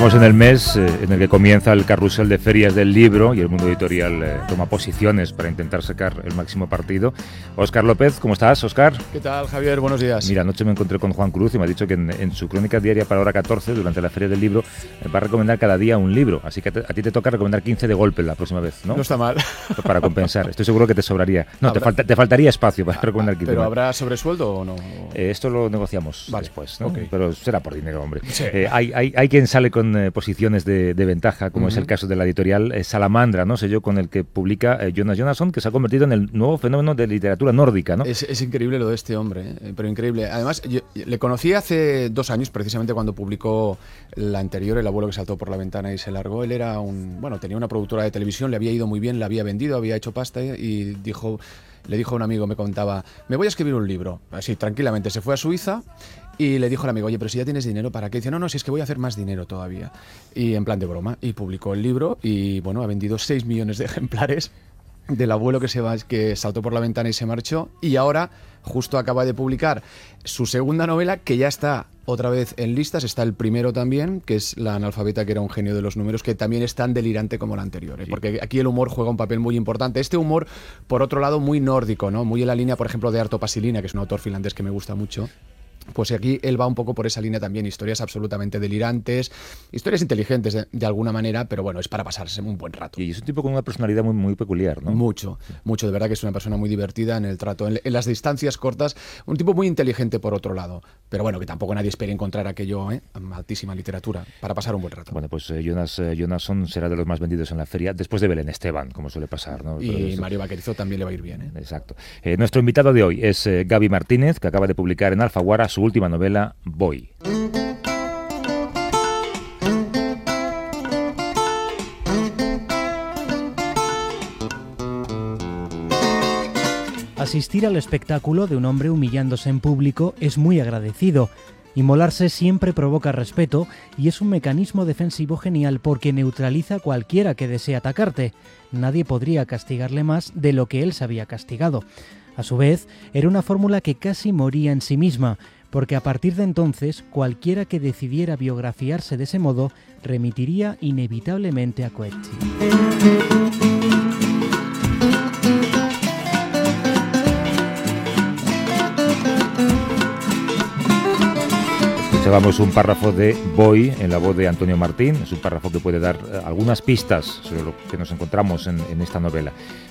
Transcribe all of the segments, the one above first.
Estamos en el mes eh, en el que comienza el carrusel de ferias del libro y el mundo editorial eh, toma posiciones para intentar sacar el máximo partido. Óscar López, ¿cómo estás, Óscar? ¿Qué tal, Javier? Buenos días. Mira, anoche me encontré con Juan Cruz y me ha dicho que en, su crónica diaria para hora 14, durante la feria del libro, eh, va a recomendar cada día un libro. Así que a ti te toca recomendar 15 de golpe la próxima vez, ¿no? No está mal. Pues para compensar. Estoy seguro que te sobraría. No, te, falta, te, faltaría espacio para recomendar 15. ¿Pero habrá sobresueldo o no? esto lo negociamos después, ¿no? Pero será por dinero, hombre. hay, hay, hay quien sale con posiciones de, ventaja, como es el caso de la editorial eh, Salamandra, ¿no? yo con el que publica eh, Jonas Jonasson, que se ha convertido en el nuevo fenómeno de literatura nórdica, ¿no? Es, increíble lo de este hombre, eh, pero increíble. Además, yo, le conocí hace dos años, precisamente cuando publicó la anterior, El abuelo que saltó por la ventana y se largó. Él era un, bueno, tenía una productora de televisión, le había ido muy bien, la había vendido, había hecho pasta y dijo le dijo a un amigo, me contaba, me voy a escribir un libro. Así, tranquilamente, se fue a Suiza y le dijo al amigo, oye, pero si ya tienes dinero, ¿para qué? Dice, no, no, si es que voy a hacer más dinero todavía. Y en plan de broma. Y publicó el libro y, bueno, ha vendido 6 millones de ejemplares del abuelo que se va, que saltó por la ventana y se marchó. Y ahora, justo acaba de publicar su segunda novela, que ya está otra vez en listas. Está el primero también, que es La analfabeta, que era un genio de los números, que también es tan delirante como la anterior. ¿eh? Porque aquí el humor juega un papel muy importante. Este humor, por otro lado, muy nórdico, ¿no? Muy en la línea, por ejemplo, de Arto Pasilina, que es un autor finlandés que me gusta mucho. Pues aquí él va un poco por esa línea también, historias absolutamente delirantes, historias inteligentes de, alguna manera, pero bueno, es para pasarse un buen rato. Y es un tipo con una personalidad muy, muy peculiar, ¿no? Mucho, mucho, de verdad que es una persona muy divertida en el trato, en, las distancias cortas, un tipo muy inteligente por otro lado, pero bueno, que tampoco nadie espera encontrar aquello, ¿eh? altísima literatura, para pasar un buen rato. Bueno, pues eh, Jonas eh, Jonasson será de los más vendidos en la feria, después de Belén Esteban, como suele pasar, ¿no? Y Mario Vaquerizo también le va a ir bien, ¿eh? Exacto. nuestro invitado de hoy es Gaby Martínez, que acaba de publicar en Alfaguara su última novela, Voy. Asistir al espectáculo de un hombre humillándose en público es muy agradecido. Inmolarse siempre provoca respeto y es un mecanismo defensivo genial porque neutraliza a cualquiera que desee atacarte. Nadie podría castigarle más de lo que él se había castigado. A su vez, era una fórmula que casi moría en sí misma, porque a partir de entonces cualquiera que decidiera biografiarse de ese modo remitiría inevitablemente a Coetzee. Escuchábamos un párrafo de Boy en la voz de Antonio Martín. Es un párrafo que puede dar eh, algunas pistas sobre lo que nos encontramos en, esta novela.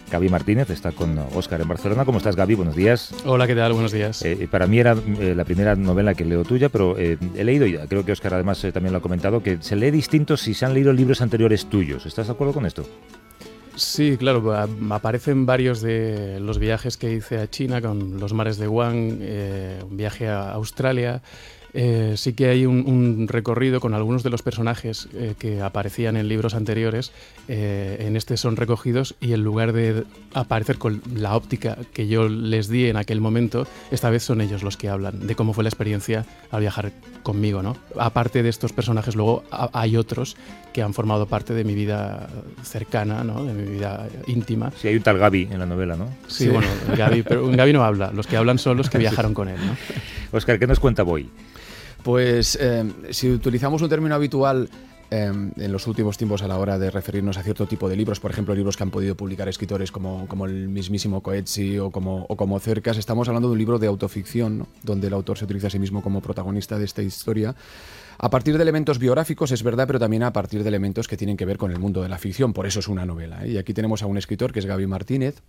Gaby Martínez está con Óscar en Barcelona. ¿Cómo estás, Gaby? Buenos días. Hola, ¿qué tal? Buenos días. Eh, para mí era eh, la primera novela que leo tuya, pero he leído, y creo que Óscar además también lo ha comentado, que se lee distinto si se han leído libros anteriores tuyos. ¿Estás de acuerdo con esto? Sí, claro, aparecen varios de los viajes que hice a China con los mares de Wang, un viaje a Australia, eh, sí que hay un, recorrido con algunos de los personajes eh, que aparecían en libros anteriores, eh, en este son recogidos y en lugar de aparecer con la óptica que yo les di en aquel momento, esta vez son ellos los que hablan de cómo fue la experiencia al viajar conmigo. ¿no? Aparte de estos personajes, luego hay otros que han formado parte de mi vida cercana, ¿no? de mi vida íntima. Sí, hay un tal Gaby en la novela, ¿no? Sí, bueno, Gaby, pero Gaby no habla, los que hablan son los que viajaron con él. ¿no? Oscar, ¿qué nos cuenta Boy? Pues eh, si utilizamos un término habitual eh, en los últimos tiempos a la hora de referirnos a cierto tipo de libros, por ejemplo, libros que han podido publicar escritores como, como el mismísimo Coetzee o como, o como Cercas, estamos hablando de un libro de autoficción, donde el autor se utiliza a sí mismo como protagonista de esta historia. A partir de elementos biográficos, es verdad, pero también a partir de elementos que tienen que ver con el mundo de la ficción, por eso es una novela. ¿eh? Y aquí tenemos a un escritor que es Gaby Martínez,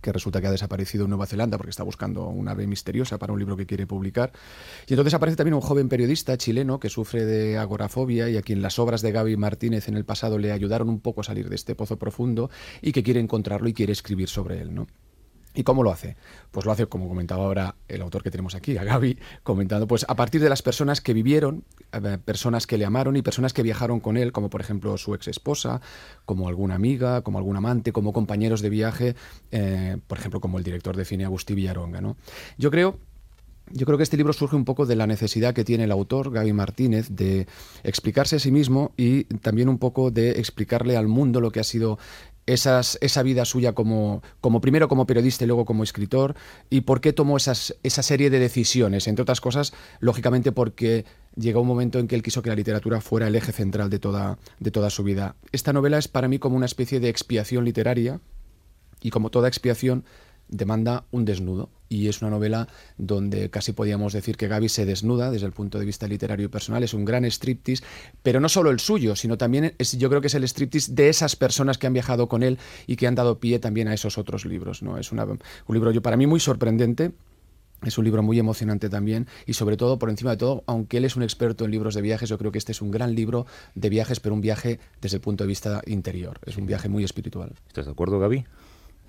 que resulta que ha desaparecido en Nueva Zelanda porque está buscando una ave misteriosa para un libro que quiere publicar. Y entonces aparece también un joven periodista chileno que sufre de agorafobia y a quien las obras de Gaby Martínez en el pasado le ayudaron un poco a salir de este pozo profundo y que quiere encontrarlo y quiere escribir sobre él, ¿no? ¿Y cómo lo hace? Pues lo hace, como comentaba ahora el autor que tenemos aquí, a Gaby, comentando, pues a partir de las personas que vivieron, eh, personas que le amaron y personas que viajaron con él, como por ejemplo su ex esposa, como alguna amiga, como algún amante, como compañeros de viaje, eh, por ejemplo, como el director de cine Agustí Villaronga. ¿no? Yo creo yo creo que este libro surge un poco de la necesidad que tiene el autor, Gaby Martínez, de explicarse a sí mismo y también un poco de explicarle al mundo lo que ha sido esa vida suya como, como primero como periodista y luego como escritor y por qué tomó esas, esa serie de decisiones, entre otras cosas, lógicamente porque llegó un momento en que él quiso que la literatura fuera el eje central de toda, de toda su vida. Esta novela es para mí como una especie de expiación literaria y como toda expiación demanda un desnudo y es una novela donde casi podíamos decir que Gaby se desnuda desde el punto de vista literario y personal, es un gran striptease, pero no solo el suyo, sino también es, yo creo que es el striptease de esas personas que han viajado con él y que han dado pie también a esos otros libros. ¿no? Es un libro yo, para mí muy sorprendente, es un libro muy emocionante también y sobre todo, por encima de todo, aunque él es un experto en libros de viajes, yo creo que este es un gran libro de viajes, pero un viaje desde el punto de vista interior. Es un viaje muy espiritual. ¿Estás de acuerdo, Gaby?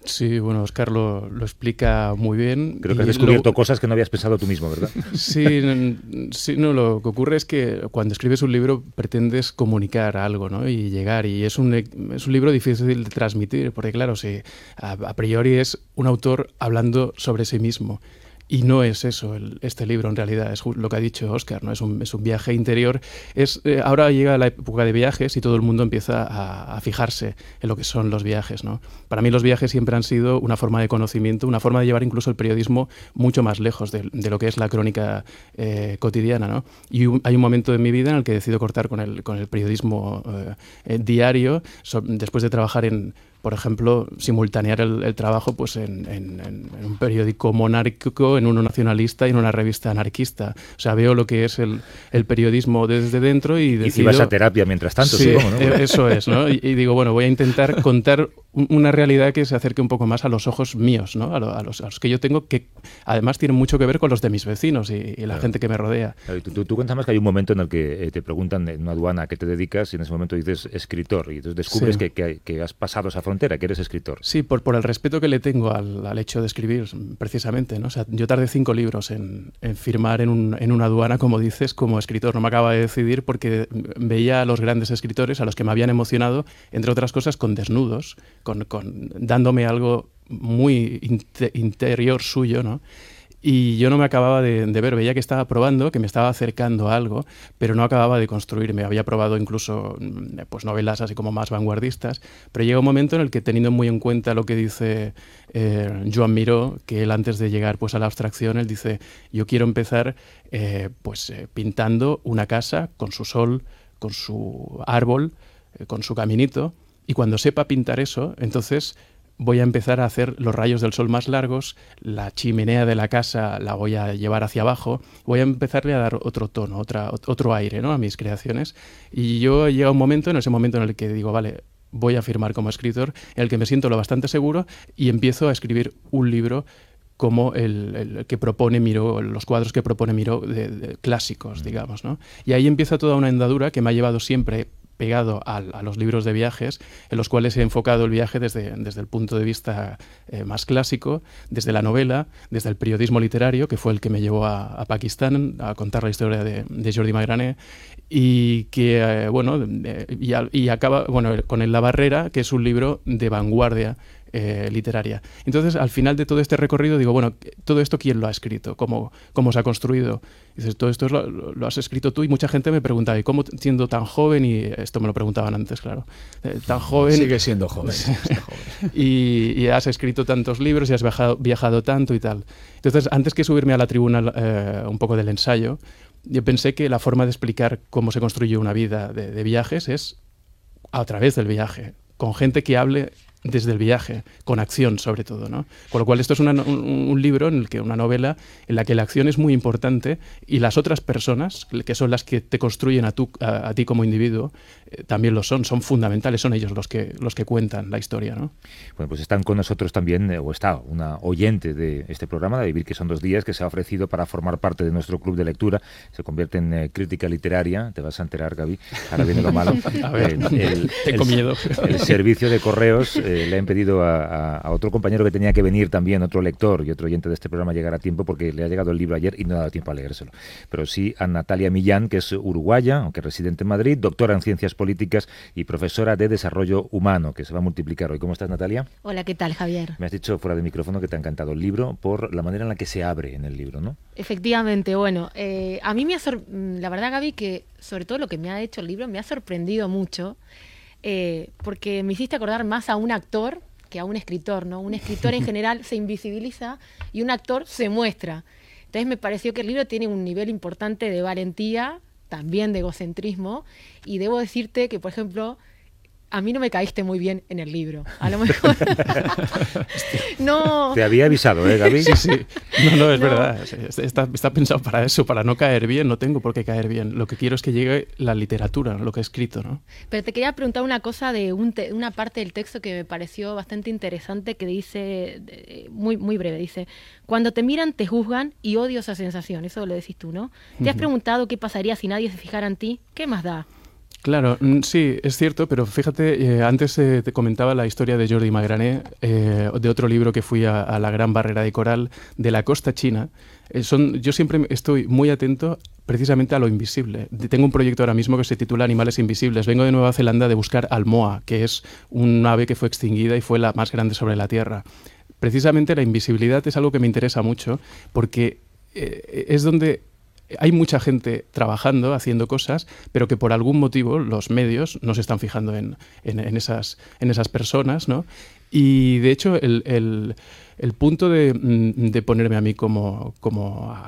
Sí, bueno, Oscar lo, explica muy bien. Creo que has descubierto cosas que no habías pensado tú mismo, ¿verdad? Sí, sí, no, lo que ocurre es que cuando escribes un libro pretendes comunicar algo, ¿no? Y llegar, y es un, es un libro difícil de transmitir, porque claro, si a priori es un autor hablando sobre sí mismo. Y no es eso este libro en realidad, es lo que ha dicho Oscar, ¿no? es, un, es un viaje interior. Es, eh, ahora llega la época de viajes y todo el mundo empieza a, fijarse en lo que son los viajes. ¿no? Para mí los viajes siempre han sido una forma de conocimiento, una forma de llevar incluso el periodismo mucho más lejos de, lo que es la crónica eh, cotidiana. ¿no? Y hay un momento en mi vida en el que decido cortar con el, con el periodismo eh, diario, después de trabajar en por ejemplo, simultanear el, trabajo pues, en, un periódico monárquico, en uno nacionalista y en una revista anarquista. O sea, veo lo que es el, periodismo desde dentro y decido... Y vas a terapia mientras tanto, sí, ¿no? E, eso es, ¿no? y, digo, bueno, voy a intentar contar una realidad que se acerque un poco más a los ojos míos, ¿no? a, los, que yo tengo, que además tienen mucho que ver con los de mis vecinos y, la gente que me rodea. tú, tú, cuentas más que hay un momento en el que eh, te preguntan en una aduana a qué te dedicas y en ese momento dices escritor y entonces descubres que, has pasado esa frontera, que eres escritor. Sí, por, por el respeto que le tengo al, hecho de escribir, precisamente. ¿no? O sea, yo tardé cinco libros en, firmar en, un, en una aduana, como dices, como escritor. No me acaba de decidir porque veía a los grandes escritores, a los que me habían emocionado, entre otras cosas, con desnudos con, dándome algo muy interior suyo, ¿no? Y yo no me acababa de, ver, veía que estaba probando, que me estaba acercando a algo, pero no acababa de construirme. Había probado incluso mm, pues, novelas así como más vanguardistas, pero llega un momento en el que, teniendo muy en cuenta lo que dice eh, Joan Miró, que él antes de llegar pues, a la abstracción, él dice, yo quiero empezar eh, pues, eh, pintando una casa con su sol, con su árbol, con su caminito, y cuando sepa pintar eso, entonces voy a empezar a hacer los rayos del sol más largos, la chimenea de la casa la voy a llevar hacia abajo, voy a empezarle a dar otro tono, otra, otro aire ¿no? a mis creaciones. Y yo llega un momento, en ese momento en el que digo, vale, voy a firmar como escritor, en el que me siento lo bastante seguro y empiezo a escribir un libro como el, que propone Miró, los cuadros que propone Miró de, clásicos, digamos. ¿no? Y ahí empieza toda una andadura que me ha llevado siempre pegado a, los libros de viajes, en los cuales he enfocado el viaje desde, desde el punto de vista eh, más clásico, desde la novela, desde el periodismo literario, que fue el que me llevó a, Pakistán a contar la historia de, Jordi Magrané, y que, eh, bueno, y, y, acaba bueno, con La Barrera, que es un libro de vanguardia eh, literaria. Entonces, al final de todo este recorrido, digo, bueno, todo esto, ¿quién lo ha escrito? ¿Cómo, cómo se ha construido? dices, todo esto lo, has escrito tú y mucha gente me preguntaba, ¿y cómo siendo tan joven? Y esto me lo preguntaban antes, claro. Eh, tan joven. Sigue siendo joven. y, has escrito tantos libros y has viajado, viajado, tanto y tal. Entonces, antes que subirme a la tribuna eh, un poco del ensayo, yo pensé que la forma de explicar cómo se construye una vida de viajes es a través del viaje, con gente que hable desde el viaje, con acción sobre todo. ¿no? Con lo cual esto es un, libro en el que una novela en la que la acción es muy importante y las otras personas, que son las que te construyen a, a, ti como individuo, eh, también lo son, son fundamentales, son ellos los que, los que cuentan la historia. ¿no? Bueno, pues están con nosotros también, eh, o está una oyente de este programa, de Vivir que son dos días, que se ha ofrecido para formar parte de nuestro club de lectura, se convierte en eh, crítica literaria, te vas a enterar, Gaby, ahora viene lo malo. a ver, el, tengo miedo. El servicio de correos eh, le han pedido a, otro compañero que tenía que venir también, otro lector y otro oyente de este programa, llegar a tiempo porque le ha llegado el libro ayer y no ha dado tiempo a leérselo. Pero sí a Natalia Millán, que es uruguaya, aunque residente en Madrid, doctora en ciencias políticas y profesora de desarrollo humano, que se va a multiplicar hoy. ¿Cómo estás, Natalia? Hola, ¿qué tal, Javier? Me has dicho fuera de micrófono que te ha encantado el libro por la manera en la que se abre en el libro, ¿no? Efectivamente, bueno, eh, a mí me ha, la verdad, Gaby, que sobre todo lo que me ha hecho el libro me ha sorprendido mucho. Eh, porque me hiciste acordar más a un actor que a un escritor, ¿no? Un escritor en general se invisibiliza y un actor se muestra. Entonces me pareció que el libro tiene un nivel importante de valentía, también de egocentrismo, y debo decirte que, por ejemplo, a mí no me caíste muy bien en el libro. A lo mejor. no. Te había avisado, ¿eh, Gaby? Sí, sí. No, no, es verdad. Está, está, pensado para eso, para no caer bien. No tengo por qué caer bien. Lo que quiero es que llegue la literatura, lo que he escrito, ¿no? Pero te quería preguntar una cosa de una parte del texto que me pareció bastante interesante, que dice, muy, muy breve, dice: Cuando te miran, te juzgan y odio esa sensación. Eso lo decís tú, ¿no? ¿Te has preguntado qué pasaría si nadie se fijara en ti? ¿Qué más da? Claro, mm, sí, es cierto, pero fíjate, eh, antes eh, te comentaba la historia de Jordi Magrané, eh, de otro libro que fui a, la Gran Barrera de Coral, de la costa china. son, yo siempre estoy muy atento precisamente a lo invisible. Tengo un proyecto ahora mismo que se titula Animales Invisibles. Vengo de Nueva Zelanda de buscar al moa, que es un ave que fue extinguida y fue la más grande sobre la Tierra. Precisamente la invisibilidad es algo que me interesa mucho porque es donde hay mucha gente trabajando, haciendo cosas, pero que por algún motivo los medios no se están fijando en, en, esas, en esas personas, ¿no? Y de hecho, el, punto mm, de, ponerme a mí como,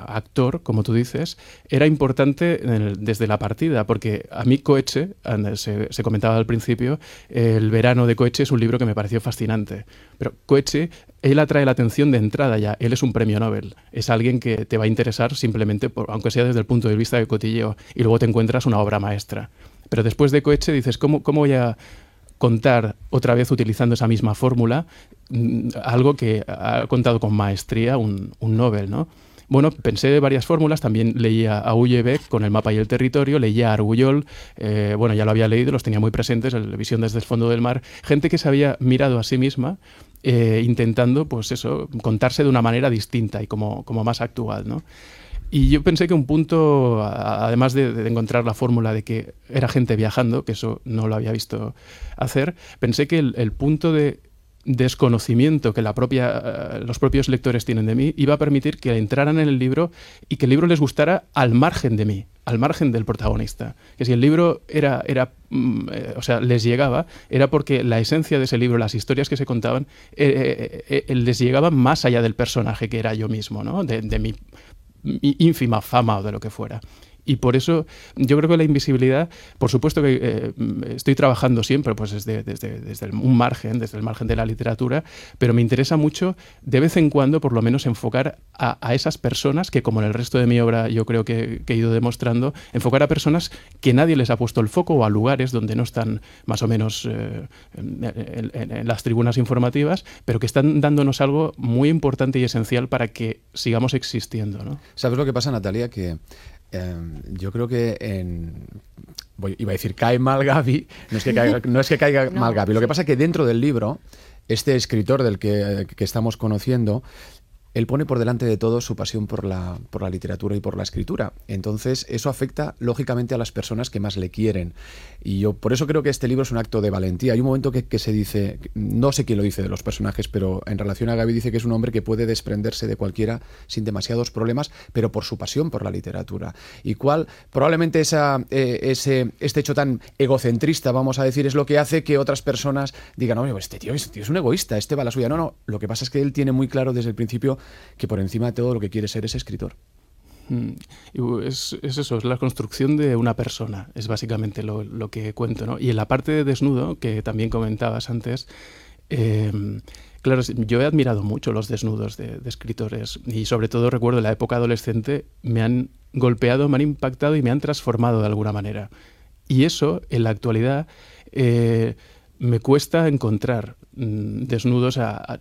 actor, como tú dices, era importante desde la partida, porque a mí Coeche, se, se, comentaba al principio, el verano de Coeche es un libro que me pareció fascinante. Pero Coeche, él atrae la atención de entrada ya, él es un premio Nobel, es alguien que te va a interesar simplemente, aunque sea desde el punto de vista de cotilleo, y luego te encuentras una obra maestra. Pero después de Coeche dices, ¿cómo, cómo voy a contar otra vez utilizando esa misma fórmula mm, algo que ha contado con maestría un, un Nobel, ¿no? Bueno, pensé varias fórmulas, también leía a Ullebeck con el mapa y el territorio, leía a Argullol, eh, bueno, ya lo había leído, los tenía muy presentes, la visión desde el fondo del mar, gente que se había mirado a sí misma eh, intentando, pues eso, contarse de una manera distinta y como, como más actual, ¿no? Y yo pensé que un punto, además de, encontrar la fórmula de que era gente viajando, que eso no lo había visto hacer, pensé que el, punto de desconocimiento que la propia, eh, los propios lectores tienen de mí iba a permitir que entraran en el libro y que el libro les gustara al margen de mí, al margen del protagonista. Que si el libro era, era mm, eh, o sea, les llegaba, era porque la esencia de ese libro, las historias que se contaban, eh, les llegaban más allá del personaje que era yo mismo, ¿no? de, de mi ínfima fama o de lo que fuera. Y por eso yo creo que la invisibilidad, por supuesto que eh, estoy trabajando siempre pues desde, desde, un margen, desde el margen de la literatura, pero me interesa mucho de vez en cuando por lo menos enfocar a, esas personas que como en el resto de mi obra yo creo que, he ido demostrando, enfocar a personas que nadie les ha puesto el foco o a lugares donde no están más o menos eh, en, las tribunas informativas, pero que están dándonos algo muy importante y esencial para que sigamos existiendo. ¿Sabes lo que pasa, Natalia? Que Em, yo creo que en, iba a decir cae mal Gaby, no es que caiga, no es que caiga mal Gaby, lo que pasa es que dentro del libro, este escritor del que, que estamos conociendo, él pone por delante de todo su pasión por la, por la literatura y por la escritura. Entonces, eso afecta lógicamente a las personas que más le quieren. Y yo por eso creo que este libro es un acto de valentía. Hay un momento que, se dice, no sé quién lo dice de los personajes, pero en relación a Gaby dice que es un hombre que puede desprenderse de cualquiera sin demasiados problemas, pero por su pasión por la literatura. Y cuál probablemente esa, eh, ese, este hecho tan egocentrista, vamos a decir, es lo que hace que otras personas digan, oye, este tío, este tío es un egoísta, este va a la suya. No, no, lo que pasa es que él tiene muy claro desde el principio que por encima de todo lo que quiere ser es escritor. Mm, es, eso, es la construcción de una persona, es básicamente lo, que cuento. ¿no? Y en la parte de desnudo, que también comentabas antes, Em, claro, yo he admirado mucho los desnudos de, escritores y sobre todo recuerdo la época adolescente, me han golpeado, me han impactado y me han transformado de alguna manera. Y eso, en la actualidad, eh, me cuesta encontrar desnudos a,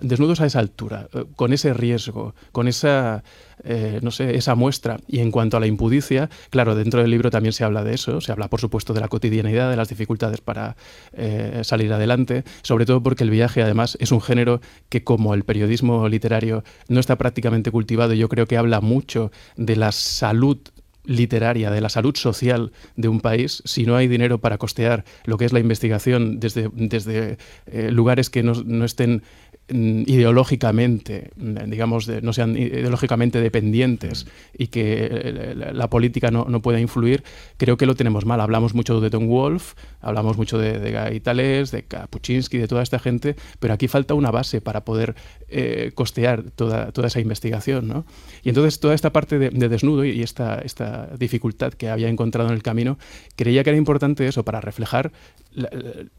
desnudos a esa altura, eh, con ese riesgo, con esa, eh, no sé, esa muestra. Y en cuanto a la impudicia, claro, dentro del libro también se habla de eso, se habla por supuesto de la cotidianidad, de las dificultades para eh, salir adelante, sobre todo porque el viaje además es un género que como el periodismo literario no está prácticamente cultivado, yo creo que habla mucho de la salud literaria, de la salud social de un país, si no hay dinero para costear lo que es la investigación desde, desde eh, lugares que no, no estén ideológicamente, mm, digamos, no sean ideológicamente dependientes y que eh, la política no, pueda influir, creo que lo tenemos mal. Hablamos mucho de Tom Wolf, hablamos mucho de, de Gaitales, de Kapuczynski, de toda esta gente, pero aquí falta una base para poder eh, costear toda, toda esa investigación. ¿no? Y entonces toda esta parte de, desnudo y esta, esta dificultad que había encontrado en el camino, creía que era importante eso para reflejar,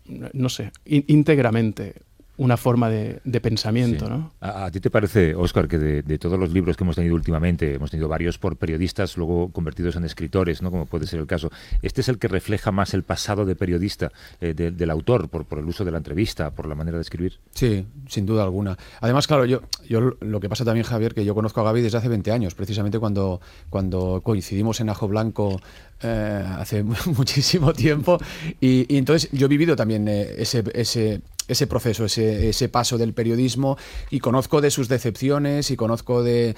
no sé, íntegramente una forma de, pensamiento. ¿no? ¿A, ti te parece, Oscar, que de, todos los libros que hemos tenido últimamente, hemos tenido varios por periodistas, luego convertidos en escritores, ¿no? como puede ser el caso, este es el que refleja más el pasado de periodista eh, del autor, por, por el uso de la entrevista, por la manera de escribir? Sí, sin duda alguna. Además, claro, yo, yo lo que pasa también, Javier, que yo conozco a Gaby desde hace 20 años, precisamente cuando, cuando coincidimos en Ajo Blanco eh, hace muchísimo tiempo, y, entonces yo he vivido también eh, ese, ese ese proceso, ese, ese, paso del periodismo y conozco de sus decepciones y conozco de,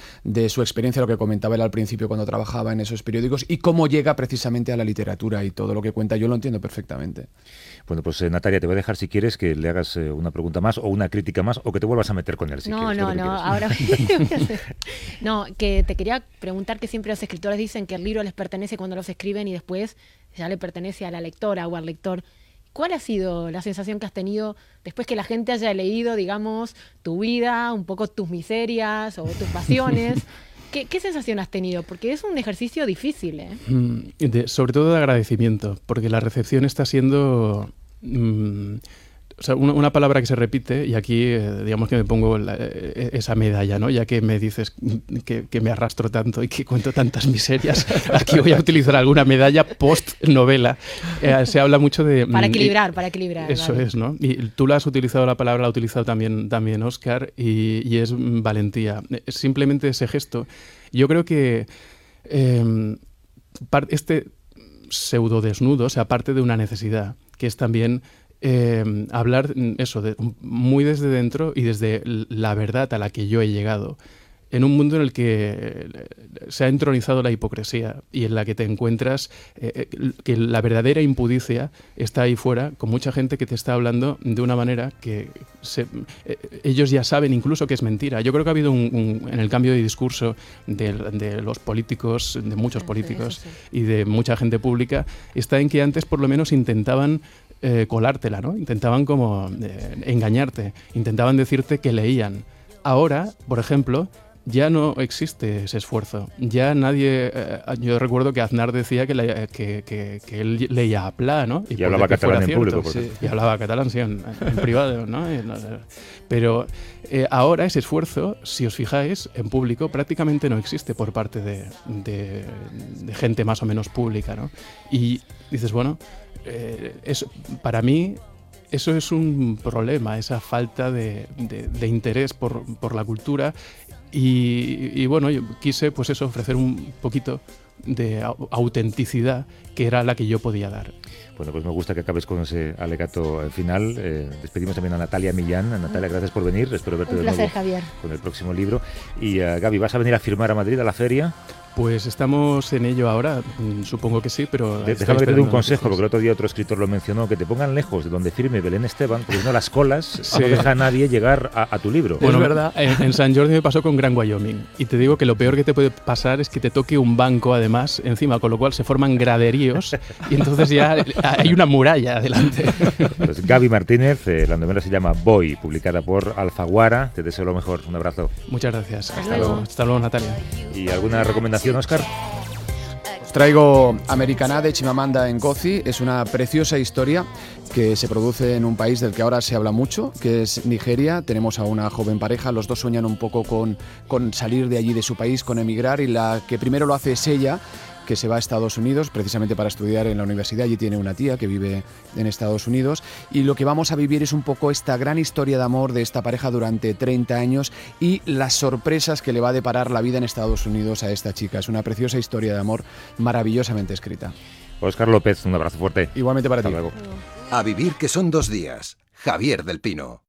su experiencia, lo que comentaba él al principio cuando trabajaba en esos periódicos y cómo llega precisamente a la literatura y todo lo que cuenta. Yo lo entiendo perfectamente. Bueno, pues eh, Natalia, te voy a dejar si quieres que le hagas eh, una pregunta más o una crítica más o que te vuelvas a meter con él. Si no, no, no, ahora No, que te quería preguntar que siempre los escritores dicen que el libro les pertenece cuando los escriben y después ya le pertenece a la lectora o al lector. ¿Cuál ha sido la sensación que has tenido después que la gente haya leído, digamos, tu vida, un poco tus miserias o tus pasiones? ¿Qué, sensación has tenido? Porque es un ejercicio difícil, ¿eh? Mm, sobre todo de agradecimiento, porque la recepción está siendo... Mm, o sea, una, palabra que se repite, y aquí eh, digamos que me pongo eh, esa medalla, ¿no? Ya que me dices que, me arrastro tanto y que cuento tantas miserias, aquí voy a utilizar alguna medalla post-novela. Eh, se habla mucho de... Para mm, equilibrar, para equilibrar. Eso es, ¿no? Y tú la has utilizado, la palabra la ha utilizado también, también Oscar, y, es valentía. Simplemente ese gesto. Yo creo que em, este pseudo desnudo, o sea, parte de una necesidad, que es también eh, hablar eso, de, muy desde dentro y desde la verdad a la que yo he llegado en un mundo en el que eh, se ha entronizado la hipocresía y en la que te encuentras eh, eh, que la verdadera impudicia está ahí fuera, con mucha gente que te está hablando de una manera que ellos ya saben incluso que es mentira. Yo creo que ha habido un, en el cambio de discurso de, los políticos, de muchos políticos y de mucha gente pública, está en que antes por lo menos intentaban colártela, ¿no? Intentaban como engañarte, intentaban decirte que leían. Ahora, por ejemplo, ya no existe ese esfuerzo. Ya nadie. Eh, yo recuerdo que Aznar decía que, que, que, él leía a Pla, ¿no? Y, hablaba catalán en público. Y hablaba catalán, sí, en, privado, ¿no? Pero eh, ahora ese esfuerzo, si os fijáis, en público prácticamente no existe por parte de, de, gente más o menos pública, ¿no? Y dices, bueno, eh, para mí eso es un problema, esa falta de, de interés por, por, la cultura y, bueno, yo quise pues eso, ofrecer un poquito de autenticidad que era la que yo podía dar. Bueno, pues me gusta que acabes con ese alegato final. Eh, despedimos también a Natalia Millán. Natalia, gracias por venir. Espero verte de nuevo Javier. con el próximo libro. Y uh, Gaby, ¿vas a venir a firmar a Madrid a la feria? Pues estamos en ello ahora, mm, supongo que sí, pero... déjame que te dé un consejo, porque el otro día otro escritor lo mencionó, que te pongan lejos de donde firme Belén Esteban, porque no las colas no deja a nadie llegar a, tu libro. Bueno, es verdad, en, San Jordi me pasó con Gran Wyoming, y te digo que lo peor que te puede pasar es que te toque un banco además encima, con lo cual se forman graderíos, y entonces ya hay una muralla adelante. Pues Gaby Martínez, eh, la novela se llama Boy, publicada por Alfaguara, te deseo lo mejor, un abrazo. Muchas gracias, hasta, luego. hasta luego Natalia. ¿Y alguna recomendación, Oscar? traigo Americana de Chimamanda Ngozi. Es una preciosa historia que se produce en un país del que ahora se habla mucho, que es Nigeria. Tenemos a una joven pareja, los dos sueñan un poco con, con salir de allí, de su país, con emigrar, y la que primero lo hace es ella que se va a Estados Unidos precisamente para estudiar en la universidad. Allí tiene una tía que vive en Estados Unidos. Y lo que vamos a vivir es un poco esta gran historia de amor de esta pareja durante 30 años y las sorpresas que le va a deparar la vida en Estados Unidos a esta chica. Es una preciosa historia de amor maravillosamente escrita. Oscar López, un abrazo fuerte. Igualmente para Hasta ti. luego. A vivir que son dos días. Javier del Pino.